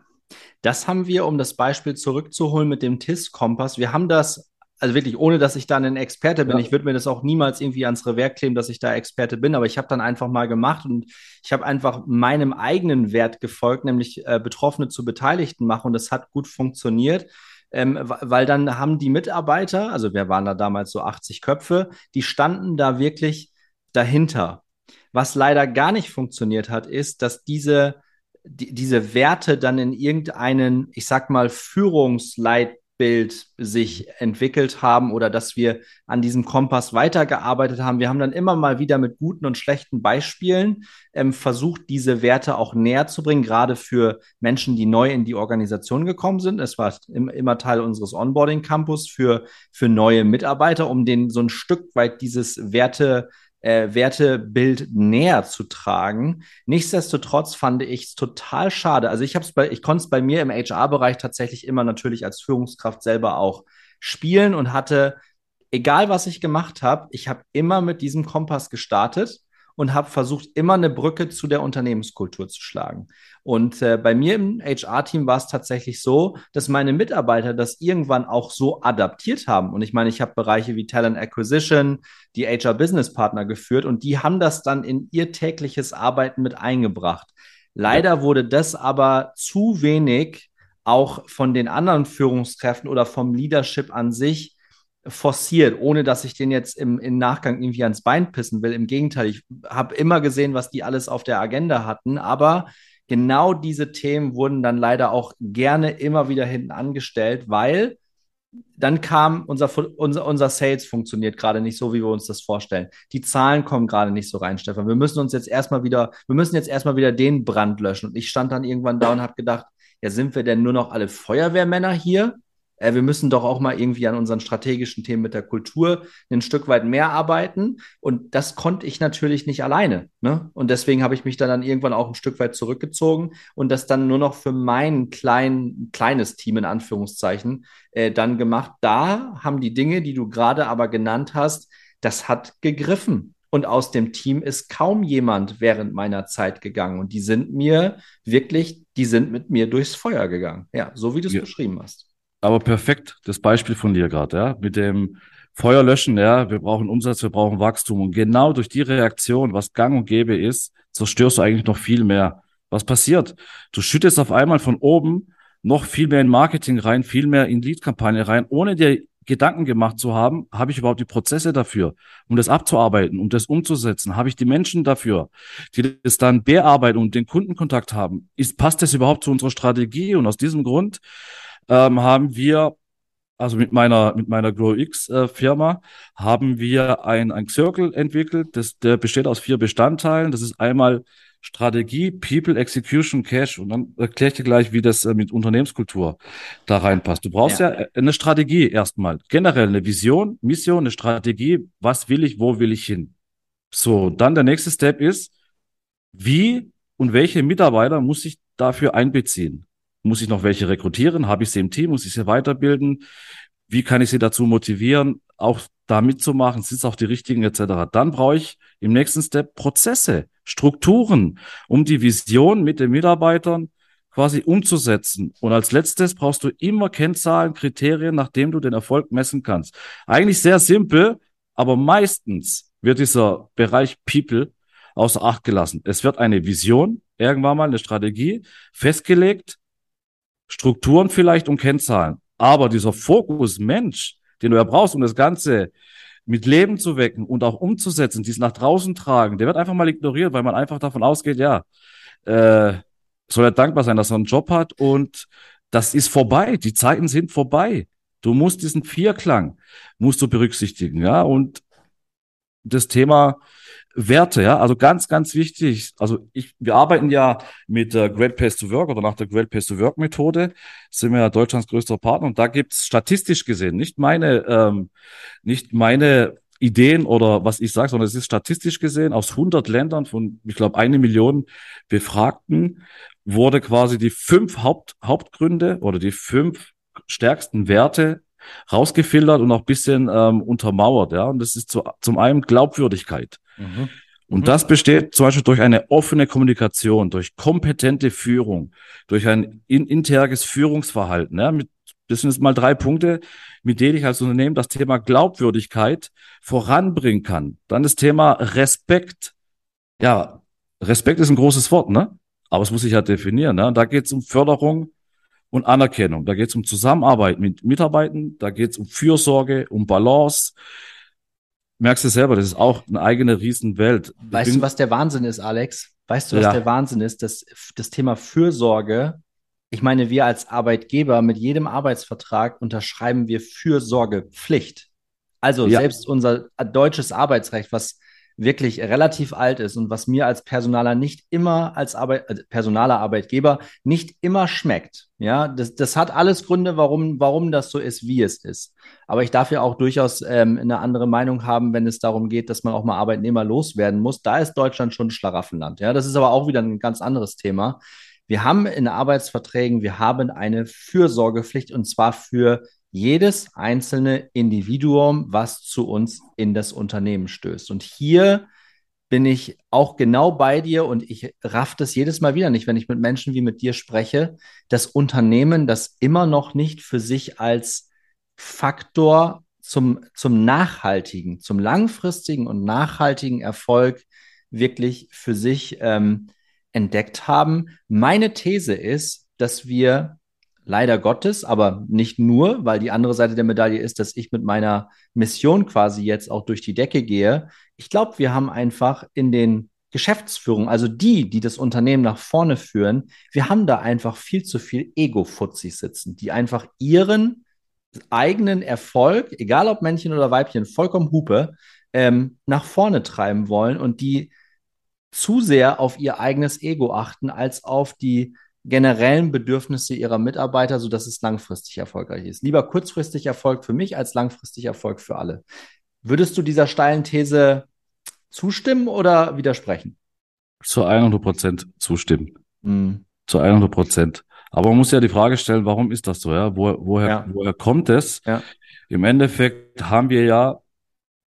das haben wir, um das Beispiel zurückzuholen mit dem TIS-Kompass. Wir haben das, also wirklich, ohne dass ich dann ein Experte bin. Ja. Ich würde mir das auch niemals irgendwie ans Revers kleben, dass ich da Experte bin, aber ich habe dann einfach mal gemacht und ich habe einfach meinem eigenen Wert gefolgt, nämlich äh, Betroffene zu Beteiligten machen und das hat gut funktioniert. Ähm, weil dann haben die Mitarbeiter, also wir waren da damals so 80 Köpfe, die standen da wirklich dahinter. Was leider gar nicht funktioniert hat, ist, dass diese die, diese Werte dann in irgendeinen, ich sag mal, Führungsleitbild sich entwickelt haben oder dass wir an diesem Kompass weitergearbeitet haben. Wir haben dann immer mal wieder mit guten und schlechten Beispielen ähm, versucht, diese Werte auch näher zu bringen, gerade für Menschen, die neu in die Organisation gekommen sind. Es war immer Teil unseres Onboarding Campus für, für neue Mitarbeiter, um denen so ein Stück weit dieses Werte äh, Wertebild näher zu tragen. Nichtsdestotrotz fand ich es total schade. Also ich habe es bei, ich konnte es bei mir im HR-Bereich tatsächlich immer natürlich als Führungskraft selber auch spielen und hatte egal was ich gemacht habe, ich habe immer mit diesem Kompass gestartet und habe versucht, immer eine Brücke zu der Unternehmenskultur zu schlagen. Und äh, bei mir im HR-Team war es tatsächlich so, dass meine Mitarbeiter das irgendwann auch so adaptiert haben. Und ich meine, ich habe Bereiche wie Talent Acquisition, die HR-Business-Partner geführt und die haben das dann in ihr tägliches Arbeiten mit eingebracht. Leider wurde das aber zu wenig auch von den anderen Führungskräften oder vom Leadership an sich forciert, ohne dass ich den jetzt im, im Nachgang irgendwie ans Bein pissen will. Im Gegenteil, ich habe immer gesehen, was die alles auf der Agenda hatten, aber genau diese Themen wurden dann leider auch gerne immer wieder hinten angestellt, weil dann kam unser, unser, unser Sales funktioniert gerade nicht so, wie wir uns das vorstellen. Die Zahlen kommen gerade nicht so rein, Stefan. Wir müssen uns jetzt erstmal wieder, wir müssen jetzt erstmal wieder den Brand löschen. Und ich stand dann irgendwann da und habe gedacht, ja, sind wir denn nur noch alle Feuerwehrmänner hier? Äh, wir müssen doch auch mal irgendwie an unseren strategischen Themen mit der Kultur ein Stück weit mehr arbeiten. Und das konnte ich natürlich nicht alleine. Ne? Und deswegen habe ich mich dann, dann irgendwann auch ein Stück weit zurückgezogen und das dann nur noch für mein klein, kleines Team in Anführungszeichen äh, dann gemacht. Da haben die Dinge, die du gerade aber genannt hast, das hat gegriffen. Und aus dem Team ist kaum jemand während meiner Zeit gegangen. Und die sind mir wirklich, die sind mit mir durchs Feuer gegangen. Ja, so wie du es ja. beschrieben hast aber perfekt, das Beispiel von dir gerade, ja, mit dem Feuer löschen, ja, wir brauchen Umsatz, wir brauchen Wachstum und genau durch die Reaktion, was gang und gäbe ist, zerstörst du eigentlich noch viel mehr. Was passiert? Du schüttest auf einmal von oben noch viel mehr in Marketing rein, viel mehr in Lead-Kampagne rein, ohne dir Gedanken gemacht zu haben, habe ich überhaupt die Prozesse dafür, um das abzuarbeiten, um das umzusetzen? Habe ich die Menschen dafür, die das dann bearbeiten und den Kundenkontakt haben? Ist, passt das überhaupt zu unserer Strategie? Und aus diesem Grund ähm, haben wir, also mit meiner, mit meiner GrowX äh, Firma, haben wir ein, ein Circle entwickelt, das, der besteht aus vier Bestandteilen. Das ist einmal Strategie, People, Execution, Cash. Und dann erkläre ich dir gleich, wie das äh, mit Unternehmenskultur da reinpasst. Du brauchst ja, ja äh, eine Strategie erstmal. Generell eine Vision, Mission, eine Strategie. Was will ich, wo will ich hin? So, dann der nächste Step ist, wie und welche Mitarbeiter muss ich dafür einbeziehen? Muss ich noch welche rekrutieren? Habe ich sie im Team? Muss ich sie weiterbilden? Wie kann ich sie dazu motivieren, auch da mitzumachen? Sind es auch die richtigen etc.? Dann brauche ich im nächsten Step Prozesse, Strukturen, um die Vision mit den Mitarbeitern quasi umzusetzen. Und als letztes brauchst du immer Kennzahlen, Kriterien, nachdem du den Erfolg messen kannst. Eigentlich sehr simpel, aber meistens wird dieser Bereich People außer Acht gelassen. Es wird eine Vision, irgendwann mal eine Strategie festgelegt, Strukturen vielleicht und Kennzahlen. Aber dieser Fokus Mensch, den du ja brauchst, um das Ganze mit Leben zu wecken und auch umzusetzen, dies nach draußen tragen, der wird einfach mal ignoriert, weil man einfach davon ausgeht, ja, äh, soll er dankbar sein, dass er einen Job hat und das ist vorbei. Die Zeiten sind vorbei. Du musst diesen Vierklang musst du berücksichtigen, ja, und das Thema Werte, ja, also ganz, ganz wichtig. Also ich, wir arbeiten ja mit der Great Place to Work oder nach der Great Place to Work Methode, sind wir ja Deutschlands größter Partner und da gibt's statistisch gesehen nicht meine, ähm, nicht meine Ideen oder was ich sage, sondern es ist statistisch gesehen aus 100 Ländern von, ich glaube, eine Million Befragten wurde quasi die fünf Haupt, Hauptgründe oder die fünf stärksten Werte rausgefiltert und auch bisschen ähm, untermauert. Ja, und das ist zu, zum einen Glaubwürdigkeit. Mhm. Und mhm. das besteht zum Beispiel durch eine offene Kommunikation, durch kompetente Führung, durch ein in, internes Führungsverhalten. Ja, mit, das sind jetzt mal drei Punkte, mit denen ich als Unternehmen das Thema Glaubwürdigkeit voranbringen kann. Dann das Thema Respekt. Ja, Respekt ist ein großes Wort, ne? Aber es muss sich ja definieren. Ne? Da geht es um Förderung und Anerkennung. Da geht es um Zusammenarbeit mit Mitarbeitern, da geht es um Fürsorge, um Balance. Merkst du selber, das ist auch eine eigene Riesenwelt. Weißt du, was der Wahnsinn ist, Alex? Weißt du, was ja. der Wahnsinn ist? Das, das Thema Fürsorge, ich meine, wir als Arbeitgeber mit jedem Arbeitsvertrag unterschreiben wir Fürsorgepflicht. Also ja. selbst unser deutsches Arbeitsrecht, was wirklich relativ alt ist und was mir als Personaler nicht immer als Arbeit, äh, Personaler Arbeitgeber nicht immer schmeckt. Ja, das, das hat alles Gründe, warum, warum das so ist, wie es ist. Aber ich darf ja auch durchaus ähm, eine andere Meinung haben, wenn es darum geht, dass man auch mal Arbeitnehmer loswerden muss. Da ist Deutschland schon ein Schlaraffenland. Ja, das ist aber auch wieder ein ganz anderes Thema. Wir haben in Arbeitsverträgen, wir haben eine Fürsorgepflicht und zwar für jedes einzelne Individuum, was zu uns in das Unternehmen stößt. Und hier bin ich auch genau bei dir und ich raff das jedes Mal wieder nicht, wenn ich mit Menschen wie mit dir spreche, das Unternehmen, das immer noch nicht für sich als Faktor zum, zum nachhaltigen, zum langfristigen und nachhaltigen Erfolg wirklich für sich ähm, entdeckt haben. Meine These ist, dass wir leider Gottes, aber nicht nur, weil die andere Seite der Medaille ist, dass ich mit meiner Mission quasi jetzt auch durch die Decke gehe. Ich glaube, wir haben einfach in den Geschäftsführungen, also die, die das Unternehmen nach vorne führen, wir haben da einfach viel zu viel Ego-Futzis sitzen, die einfach ihren eigenen Erfolg, egal ob Männchen oder Weibchen, vollkommen Hupe, ähm, nach vorne treiben wollen und die zu sehr auf ihr eigenes Ego achten, als auf die generellen Bedürfnisse ihrer Mitarbeiter, sodass es langfristig erfolgreich ist. Lieber kurzfristig Erfolg für mich als langfristig Erfolg für alle. Würdest du dieser steilen These zustimmen oder widersprechen? Zu 100 Prozent zustimmen. Mhm. Zu 100 Prozent. Aber man muss ja die Frage stellen, warum ist das so? Ja? Wo, woher, ja. woher kommt es? Ja. Im Endeffekt haben wir ja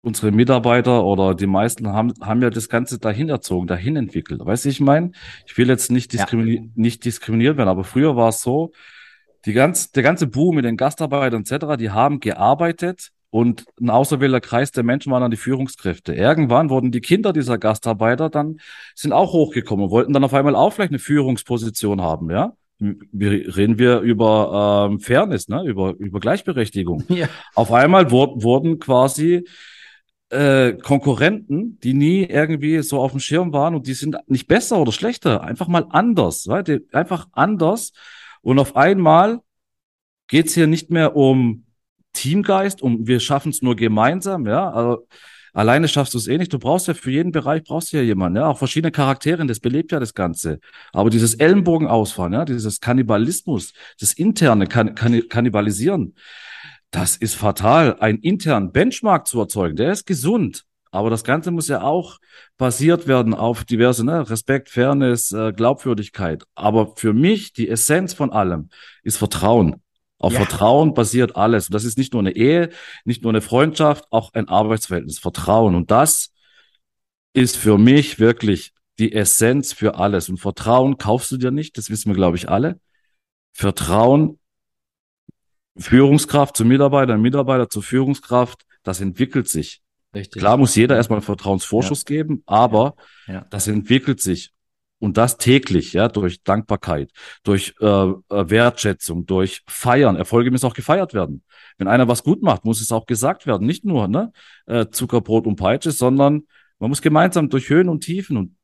unsere Mitarbeiter oder die meisten haben, haben ja das Ganze dahin erzogen, dahin entwickelt. Weißt du, ich meine, ich will jetzt nicht, diskrimini ja. nicht diskriminiert werden, aber früher war es so, die ganz, der ganze Boom mit den Gastarbeitern etc., die haben gearbeitet und ein auserwählter Kreis der Menschen waren dann die Führungskräfte. Irgendwann wurden die Kinder dieser Gastarbeiter dann, sind auch hochgekommen, wollten dann auf einmal auch vielleicht eine Führungsposition haben, ja reden wir über ähm, Fairness, ne? über, über Gleichberechtigung. Ja. Auf einmal wurden, wurden quasi äh, Konkurrenten, die nie irgendwie so auf dem Schirm waren und die sind nicht besser oder schlechter, einfach mal anders, right? einfach anders. Und auf einmal geht's hier nicht mehr um Teamgeist, um wir schaffen es nur gemeinsam, ja. Also, alleine schaffst du es eh nicht. Du brauchst ja für jeden Bereich brauchst du ja jemanden, ja. Auch verschiedene Charaktere, das belebt ja das Ganze. Aber dieses Ellenbogen ausfahren, ja, dieses Kannibalismus, das interne kann, kann, Kannibalisieren, das ist fatal, einen internen Benchmark zu erzeugen. Der ist gesund. Aber das Ganze muss ja auch basiert werden auf diverse, ne, Respekt, Fairness, äh, Glaubwürdigkeit. Aber für mich die Essenz von allem ist Vertrauen. Auf ja. Vertrauen basiert alles. Und das ist nicht nur eine Ehe, nicht nur eine Freundschaft, auch ein Arbeitsverhältnis. Vertrauen. Und das ist für mich wirklich die Essenz für alles. Und Vertrauen kaufst du dir nicht, das wissen wir, glaube ich, alle. Vertrauen Führungskraft zu Mitarbeiter, Mitarbeiter zu Führungskraft, das entwickelt sich. Richtig. Klar muss jeder erstmal einen Vertrauensvorschuss ja. geben, aber ja. das entwickelt sich. Und das täglich, ja, durch Dankbarkeit, durch äh, äh, Wertschätzung, durch Feiern. Erfolge müssen auch gefeiert werden. Wenn einer was gut macht, muss es auch gesagt werden. Nicht nur ne, äh, Zuckerbrot und Peitsche, sondern man muss gemeinsam durch Höhen und Tiefen und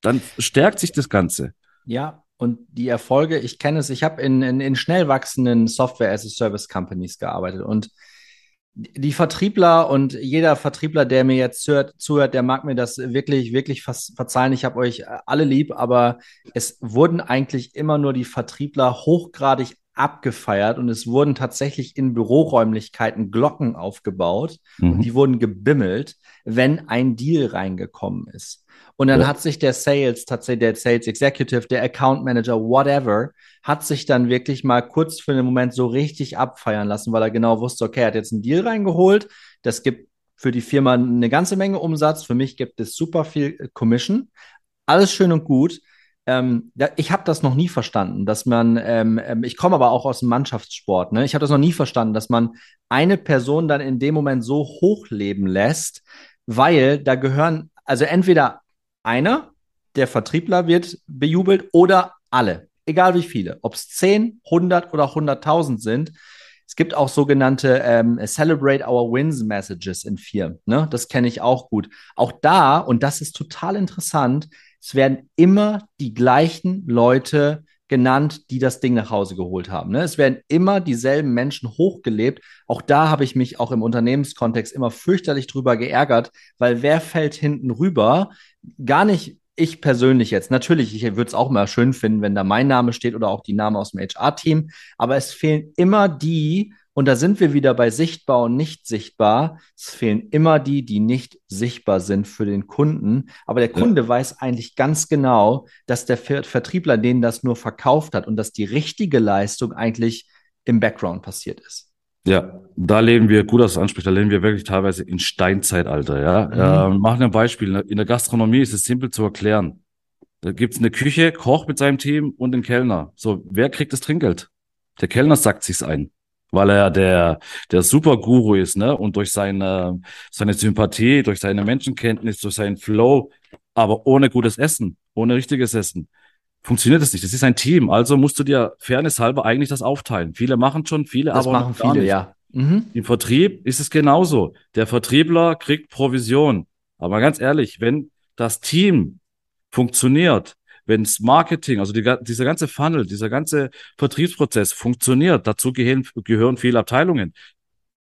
dann stärkt sich das Ganze. Ja, und die Erfolge, ich kenne es, ich habe in, in, in schnell wachsenden Software-as-a-Service-Companies gearbeitet und die Vertriebler und jeder Vertriebler, der mir jetzt zuhört, zuhört der mag mir das wirklich, wirklich verzeihen. Ich habe euch alle lieb, aber es wurden eigentlich immer nur die Vertriebler hochgradig abgefeiert und es wurden tatsächlich in Büroräumlichkeiten Glocken aufgebaut mhm. und die wurden gebimmelt, wenn ein Deal reingekommen ist. Und dann ja. hat sich der Sales, tatsächlich der Sales Executive, der Account Manager, whatever, hat sich dann wirklich mal kurz für einen Moment so richtig abfeiern lassen, weil er genau wusste, okay, er hat jetzt einen Deal reingeholt. Das gibt für die Firma eine ganze Menge Umsatz. Für mich gibt es super viel Commission. Alles schön und gut. Ähm, ich habe das noch nie verstanden, dass man, ähm, ähm, ich komme aber auch aus dem Mannschaftssport, ne? ich habe das noch nie verstanden, dass man eine Person dann in dem Moment so hochleben lässt, weil da gehören, also entweder einer, der Vertriebler wird bejubelt oder alle, egal wie viele, ob es 10, 100 oder 100.000 sind. Es gibt auch sogenannte ähm, Celebrate Our Wins Messages in Firmen. Ne? Das kenne ich auch gut. Auch da, und das ist total interessant, es werden immer die gleichen Leute genannt, die das Ding nach Hause geholt haben. Ne? Es werden immer dieselben Menschen hochgelebt. Auch da habe ich mich auch im Unternehmenskontext immer fürchterlich drüber geärgert, weil wer fällt hinten rüber? Gar nicht ich persönlich jetzt. Natürlich, ich würde es auch mal schön finden, wenn da mein Name steht oder auch die Namen aus dem HR-Team. Aber es fehlen immer die, und da sind wir wieder bei sichtbar und nicht sichtbar. Es fehlen immer die, die nicht sichtbar sind für den Kunden. Aber der Kunde ja. weiß eigentlich ganz genau, dass der Vertriebler denen das nur verkauft hat und dass die richtige Leistung eigentlich im Background passiert ist. Ja, da leben wir, gut, dass du ansprichst, da leben wir wirklich teilweise in Steinzeitalter, ja. Mhm. Äh, machen ein Beispiel. In der Gastronomie ist es simpel zu erklären. Da gibt's eine Küche, Koch mit seinem Team und den Kellner. So, wer kriegt das Trinkgeld? Der Kellner sagt sich's ein, weil er der, der Superguru ist, ne? Und durch seine, seine Sympathie, durch seine Menschenkenntnis, durch seinen Flow, aber ohne gutes Essen, ohne richtiges Essen, funktioniert das nicht. Das ist ein Team. Also musst du dir fairness halber eigentlich das aufteilen. Viele machen schon, viele das aber machen viele, nicht. ja. Mhm. Im Vertrieb ist es genauso. Der Vertriebler kriegt Provision. Aber ganz ehrlich, wenn das Team funktioniert, wenn das Marketing, also die, dieser ganze Funnel, dieser ganze Vertriebsprozess funktioniert, dazu gehören, gehören viele Abteilungen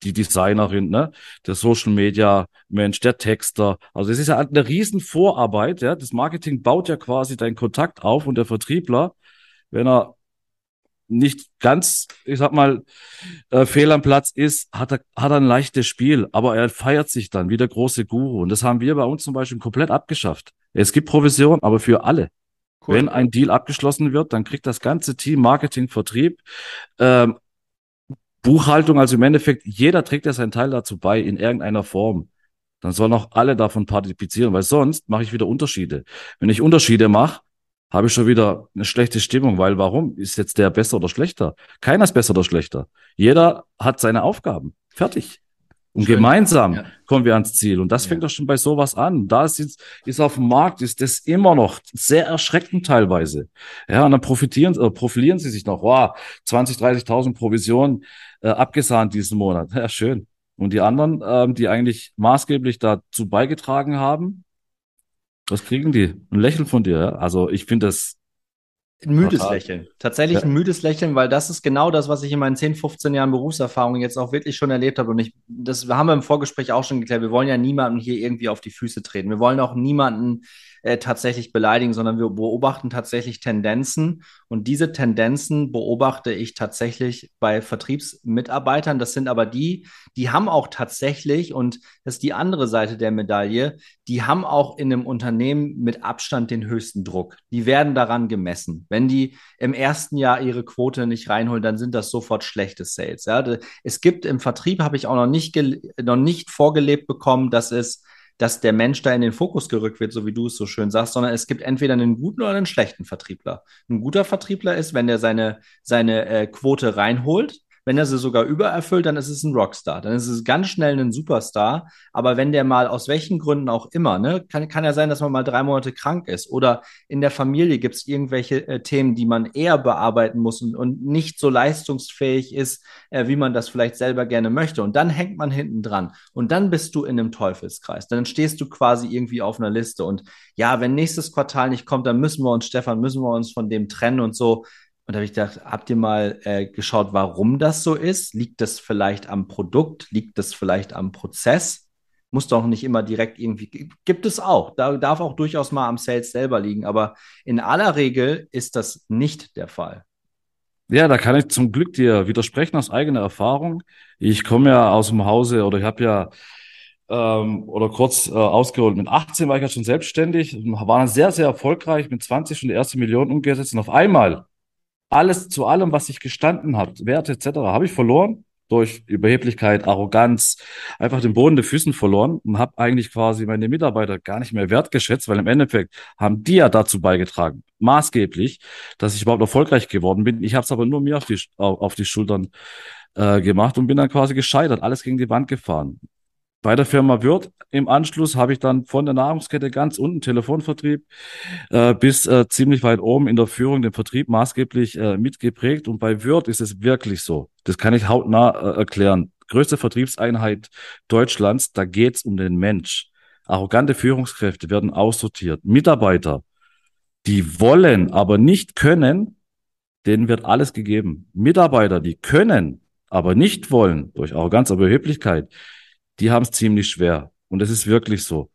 die Designerin, ne, der Social Media Mensch, der Texter. Also es ist ja eine riesen Vorarbeit, ja. Das Marketing baut ja quasi deinen Kontakt auf und der Vertriebler, wenn er nicht ganz, ich sag mal, äh, fehl am Platz ist, hat er, hat er ein leichtes Spiel, aber er feiert sich dann wie der große Guru. Und das haben wir bei uns zum Beispiel komplett abgeschafft. Es gibt Provision, aber für alle. Cool. Wenn ein Deal abgeschlossen wird, dann kriegt das ganze Team Marketing, Vertrieb ähm, Buchhaltung, also im Endeffekt, jeder trägt ja seinen Teil dazu bei in irgendeiner Form. Dann sollen auch alle davon partizipieren, weil sonst mache ich wieder Unterschiede. Wenn ich Unterschiede mache, habe ich schon wieder eine schlechte Stimmung, weil warum ist jetzt der besser oder schlechter? Keiner ist besser oder schlechter. Jeder hat seine Aufgaben. Fertig. Und Schön. gemeinsam ja. kommen wir ans Ziel. Und das ja. fängt doch schon bei sowas an. Da ist, ist auf dem Markt, ist das immer noch sehr erschreckend teilweise. Ja, und dann profitieren, äh, profilieren sie sich noch. Wow, 20, 30.000 Provisionen äh, abgesahnt diesen Monat. [LAUGHS] Ja, schön. Und die anderen, ähm, die eigentlich maßgeblich dazu beigetragen haben, was kriegen die? Ein Lächeln von dir. Ja? Also ich finde das ein müdes Total. Lächeln. Tatsächlich ja. ein müdes Lächeln, weil das ist genau das, was ich in meinen 10, 15 Jahren Berufserfahrung jetzt auch wirklich schon erlebt habe. Und ich, das haben wir im Vorgespräch auch schon geklärt. Wir wollen ja niemanden hier irgendwie auf die Füße treten. Wir wollen auch niemanden äh, tatsächlich beleidigen, sondern wir beobachten tatsächlich Tendenzen. Und diese Tendenzen beobachte ich tatsächlich bei Vertriebsmitarbeitern. Das sind aber die, die haben auch tatsächlich, und das ist die andere Seite der Medaille, die haben auch in einem Unternehmen mit Abstand den höchsten Druck. Die werden daran gemessen. Wenn die im ersten Jahr ihre Quote nicht reinholen, dann sind das sofort schlechte Sales. Ja? Es gibt im Vertrieb, habe ich auch noch nicht, noch nicht vorgelebt bekommen, dass es dass der Mensch da in den Fokus gerückt wird, so wie du es so schön sagst, sondern es gibt entweder einen guten oder einen schlechten Vertriebler. Ein guter Vertriebler ist, wenn der seine, seine äh, Quote reinholt, wenn er sie sogar übererfüllt, dann ist es ein Rockstar. Dann ist es ganz schnell ein Superstar. Aber wenn der mal aus welchen Gründen auch immer, ne, kann, kann ja sein, dass man mal drei Monate krank ist oder in der Familie gibt es irgendwelche äh, Themen, die man eher bearbeiten muss und, und nicht so leistungsfähig ist, äh, wie man das vielleicht selber gerne möchte. Und dann hängt man hinten dran. Und dann bist du in einem Teufelskreis. Dann stehst du quasi irgendwie auf einer Liste. Und ja, wenn nächstes Quartal nicht kommt, dann müssen wir uns, Stefan, müssen wir uns von dem trennen und so. Und da habe ich gedacht, habt ihr mal äh, geschaut, warum das so ist? Liegt das vielleicht am Produkt? Liegt das vielleicht am Prozess? Muss doch nicht immer direkt irgendwie, gibt es auch. Da darf auch durchaus mal am Sales selber liegen. Aber in aller Regel ist das nicht der Fall. Ja, da kann ich zum Glück dir widersprechen aus eigener Erfahrung. Ich komme ja aus dem Hause oder ich habe ja ähm, oder kurz äh, ausgeholt. Mit 18 war ich ja schon selbstständig, war sehr, sehr erfolgreich, mit 20 schon die erste Million umgesetzt und auf einmal alles zu allem, was ich gestanden habe, Werte etc., habe ich verloren durch Überheblichkeit, Arroganz, einfach den Boden der Füßen verloren und habe eigentlich quasi meine Mitarbeiter gar nicht mehr wertgeschätzt, weil im Endeffekt haben die ja dazu beigetragen, maßgeblich, dass ich überhaupt erfolgreich geworden bin. Ich habe es aber nur mir auf die, auf die Schultern äh, gemacht und bin dann quasi gescheitert, alles gegen die Wand gefahren. Bei der Firma Wirt im Anschluss habe ich dann von der Nahrungskette ganz unten Telefonvertrieb äh, bis äh, ziemlich weit oben in der Führung den Vertrieb maßgeblich äh, mitgeprägt. Und bei Wirt ist es wirklich so. Das kann ich hautnah äh, erklären. Größte Vertriebseinheit Deutschlands, da geht's um den Mensch. Arrogante Führungskräfte werden aussortiert. Mitarbeiter, die wollen, aber nicht können, denen wird alles gegeben. Mitarbeiter, die können, aber nicht wollen, durch Arroganz, aber Überheblichkeit, die haben es ziemlich schwer. Und das ist wirklich so.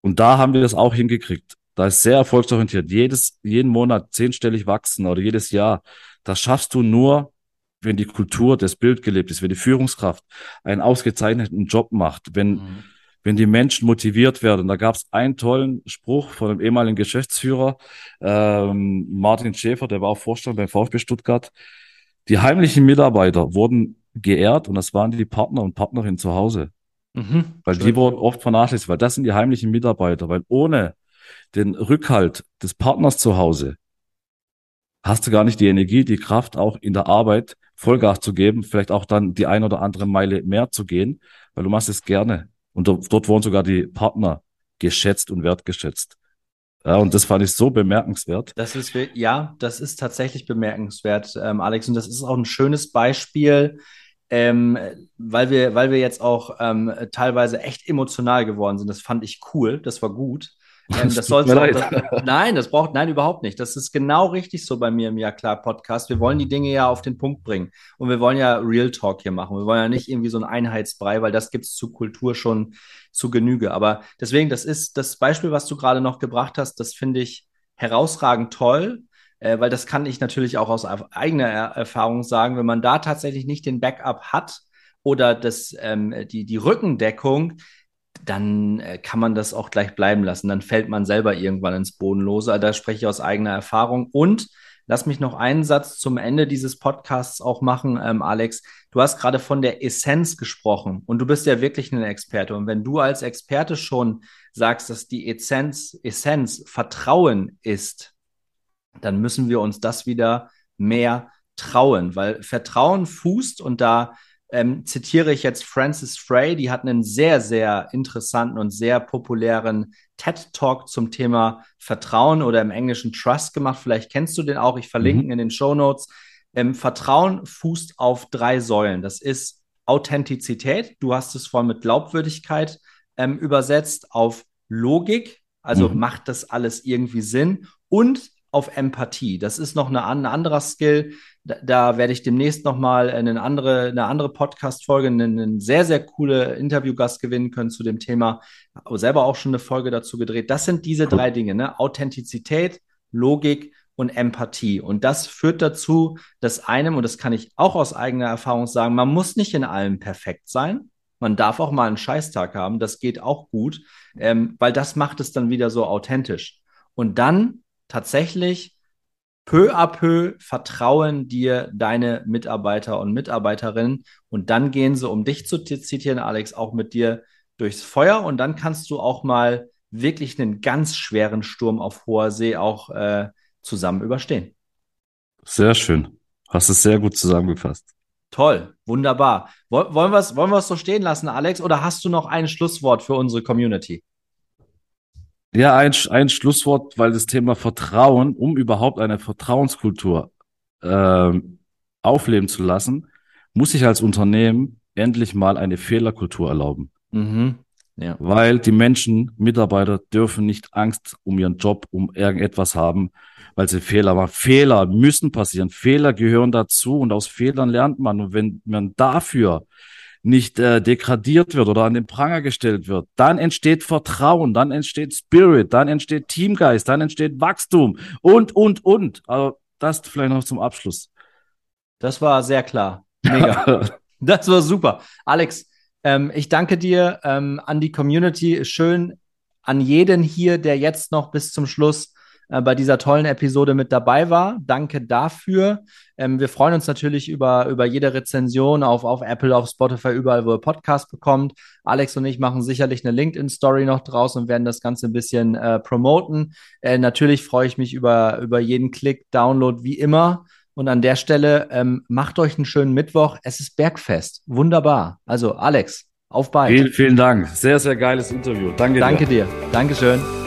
Und da haben wir das auch hingekriegt. Da ist sehr erfolgsorientiert. Jedes, jeden Monat zehnstellig wachsen oder jedes Jahr. Das schaffst du nur, wenn die Kultur, das Bild gelebt ist, wenn die Führungskraft einen ausgezeichneten Job macht, wenn, mhm. wenn die Menschen motiviert werden. Da gab es einen tollen Spruch von einem ehemaligen Geschäftsführer, ähm, Martin Schäfer, der war auch Vorstand beim VfB Stuttgart. Die heimlichen Mitarbeiter wurden geehrt und das waren die Partner und Partnerinnen zu Hause. Mhm, weil schön. die wurden oft vernachlässigt, weil das sind die heimlichen Mitarbeiter, weil ohne den Rückhalt des Partners zu Hause hast du gar nicht die Energie, die Kraft, auch in der Arbeit Vollgas zu geben, vielleicht auch dann die ein oder andere Meile mehr zu gehen, weil du machst es gerne. Und dort wurden sogar die Partner geschätzt und wertgeschätzt. Ja, und das fand ich so bemerkenswert. Das ist, ja, das ist tatsächlich bemerkenswert, ähm, Alex. Und das ist auch ein schönes Beispiel, ähm, weil wir, weil wir jetzt auch ähm, teilweise echt emotional geworden sind. Das fand ich cool, das war gut. [LAUGHS] Ähm, das soll Nein, das braucht, nein, überhaupt nicht. Das ist genau richtig so bei mir im Ja klar Podcast. Wir wollen die Dinge ja auf den Punkt bringen. Und wir wollen ja Real Talk hier machen. Wir wollen ja nicht irgendwie so ein Einheitsbrei, weil das gibt es zu Kultur schon zu Genüge. Aber deswegen, das ist das Beispiel, was du gerade noch gebracht hast, das finde ich herausragend toll. Äh, weil das kann ich natürlich auch aus eigener Erfahrung sagen, wenn man da tatsächlich nicht den Backup hat oder das, ähm, die, die Rückendeckung, dann äh, kann man das auch gleich bleiben lassen. Dann fällt man selber irgendwann ins Bodenlose. Da spreche ich aus eigener Erfahrung. Und lass mich noch einen Satz zum Ende dieses Podcasts auch machen, ähm, Alex. Du hast gerade von der Essenz gesprochen und du bist ja wirklich ein Experte. Und wenn du als Experte schon sagst, dass die Essenz, Essenz Vertrauen ist, dann müssen wir uns das wieder mehr trauen, weil Vertrauen fußt und da ähm, zitiere ich jetzt Francis Frey, die hat einen sehr, sehr interessanten und sehr populären TED-Talk zum Thema Vertrauen oder im Englischen Trust gemacht. Vielleicht kennst du den auch, ich verlinke mhm. in den Show Notes. Ähm, Vertrauen fußt auf drei Säulen. Das ist Authentizität, du hast es vorhin mit Glaubwürdigkeit ähm, übersetzt, auf Logik, also mhm. macht das alles irgendwie Sinn und auf Empathie. Das ist noch eine, ein anderer Skill. Da, da, werde ich demnächst nochmal eine andere, eine andere Podcast-Folge, einen, einen, sehr, sehr coole Interviewgast gewinnen können zu dem Thema. Aber selber auch schon eine Folge dazu gedreht. Das sind diese drei Dinge, ne? Authentizität, Logik und Empathie. Und das führt dazu, dass einem, und das kann ich auch aus eigener Erfahrung sagen, man muss nicht in allem perfekt sein. Man darf auch mal einen Scheißtag haben. Das geht auch gut, ähm, weil das macht es dann wieder so authentisch. Und dann tatsächlich peu à peu vertrauen dir deine Mitarbeiter und Mitarbeiterinnen und dann gehen sie, um dich zu zitieren, Alex, auch mit dir durchs Feuer und dann kannst du auch mal wirklich einen ganz schweren Sturm auf hoher See auch äh, zusammen überstehen. Sehr schön. Hast es sehr gut zusammengefasst. Toll, wunderbar. Wollen wir es wollen so stehen lassen, Alex, oder hast du noch ein Schlusswort für unsere Community? Ja, ein, ein Schlusswort, weil das Thema Vertrauen, um überhaupt eine Vertrauenskultur äh, aufleben zu lassen, muss ich als Unternehmen endlich mal eine Fehlerkultur erlauben. Mhm. Ja. Weil die Menschen, Mitarbeiter dürfen nicht Angst um ihren Job, um irgendetwas haben, weil sie Fehler machen. Fehler müssen passieren. Fehler gehören dazu und aus Fehlern lernt man. Und wenn man dafür nicht äh, degradiert wird oder an den Pranger gestellt wird, dann entsteht Vertrauen, dann entsteht Spirit, dann entsteht Teamgeist, dann entsteht Wachstum und, und, und. Also das vielleicht noch zum Abschluss. Das war sehr klar. Mega. [LAUGHS] das war super. Alex, ähm, ich danke dir ähm, an die Community. Schön an jeden hier, der jetzt noch bis zum Schluss bei dieser tollen Episode mit dabei war. Danke dafür. Ähm, wir freuen uns natürlich über, über jede Rezension auf, auf Apple, auf Spotify, überall, wo ihr Podcast bekommt. Alex und ich machen sicherlich eine LinkedIn-Story noch draus und werden das Ganze ein bisschen äh, promoten. Äh, natürlich freue ich mich über, über jeden Klick, Download, wie immer. Und an der Stelle ähm, macht euch einen schönen Mittwoch. Es ist Bergfest. Wunderbar. Also, Alex, auf bald. Vielen, vielen Dank. Sehr, sehr geiles Interview. Danke dir. Danke dir. Dankeschön.